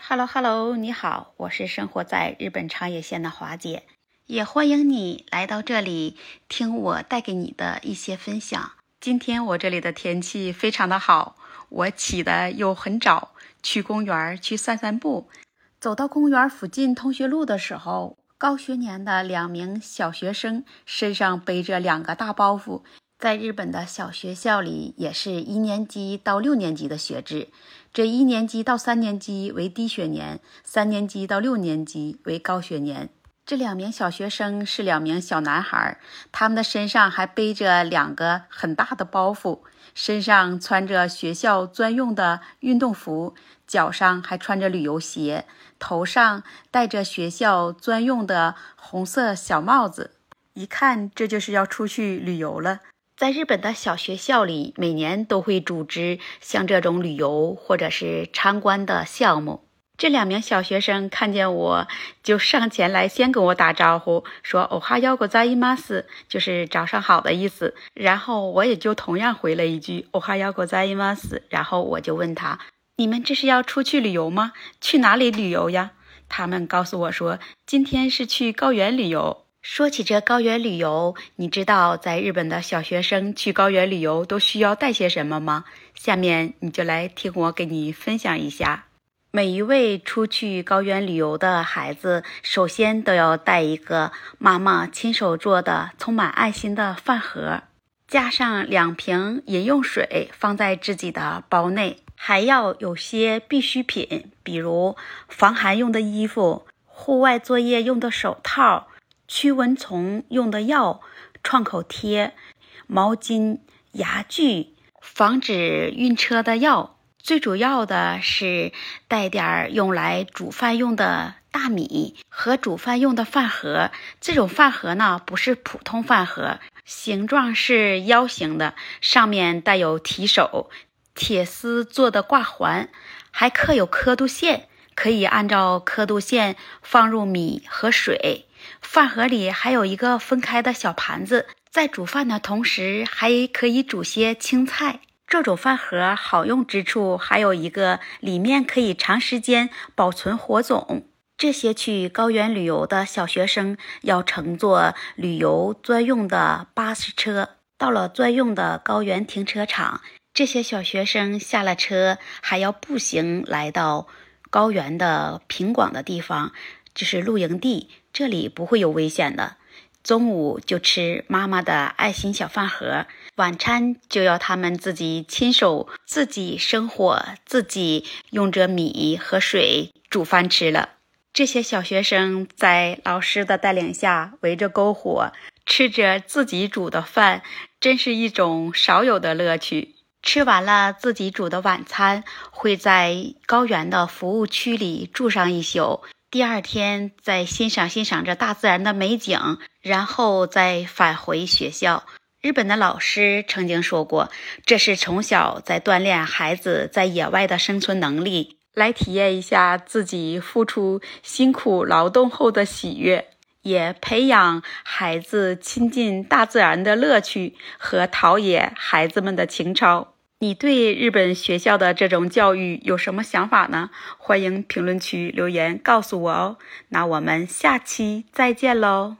Hello Hello，你好，我是生活在日本长野县的华姐，也欢迎你来到这里听我带给你的一些分享。今天我这里的天气非常的好，我起的又很早，去公园去散散步。走到公园附近同学路的时候，高学年的两名小学生身上背着两个大包袱。在日本的小学校里，也是一年级到六年级的学制。这一年级到三年级为低学年，三年级到六年级为高学年。这两名小学生是两名小男孩，他们的身上还背着两个很大的包袱，身上穿着学校专用的运动服，脚上还穿着旅游鞋，头上戴着学校专用的红色小帽子，一看这就是要出去旅游了。在日本的小学校里，每年都会组织像这种旅游或者是参观的项目。这两名小学生看见我，就上前来先跟我打招呼，说“哦哈哟，ございます”，就是早上好的意思。然后我也就同样回了一句“哦哈哟，ございます”。然后我就问他：“你们这是要出去旅游吗？去哪里旅游呀？”他们告诉我说：“今天是去高原旅游。”说起这高原旅游，你知道在日本的小学生去高原旅游都需要带些什么吗？下面你就来听我给你分享一下。 每一位出去高原旅游的孩子，首先都要带一个妈妈亲手做的充满爱心的饭盒，加上两瓶饮用水放在自己的包内，还要有些必需品，比如防寒用的衣服、户外作业用的手套。驱蚊虫用的药、创口贴、毛巾、牙具，防止晕车的药。最主要的是带点儿用来煮饭用的大米和煮饭用的饭盒。这种饭盒呢，不是普通饭盒，形状是腰形的，上面带有提手、铁丝做的挂环，还刻有刻度线，可以按照刻度线放入米和水。饭盒里还有一个分开的小盘子，在煮饭的同时还可以煮些青菜。这种饭盒好用之处还有一个，里面可以长时间保存火种。这些去高原旅游的小学生要乘坐旅游专用的巴士车，到了专用的高原停车场，这些小学生下了车还要步行来到高原的平广的地方，就是露营地。这里不会有危险的。中午就吃妈妈的爱心小饭盒，晚餐就要他们自己亲手自己生火，自己用着米和水煮饭吃了。这些小学生在老师的带领下围着篝火，吃着自己煮的饭，真是一种少有的乐趣。吃完了自己煮的晚餐，会在高原的服务区里住上一宿。第二天再欣赏欣赏着大自然的美景，然后再返回学校。日本的老师曾经说过，这是从小在锻炼孩子在野外的生存能力，来体验一下自己付出辛苦劳动后的喜悦，也培养孩子亲近大自然的乐趣和陶冶孩子们的情操。你对日本学校的这种教育有什么想法呢？欢迎评论区留言告诉我哦。那我们下期再见喽。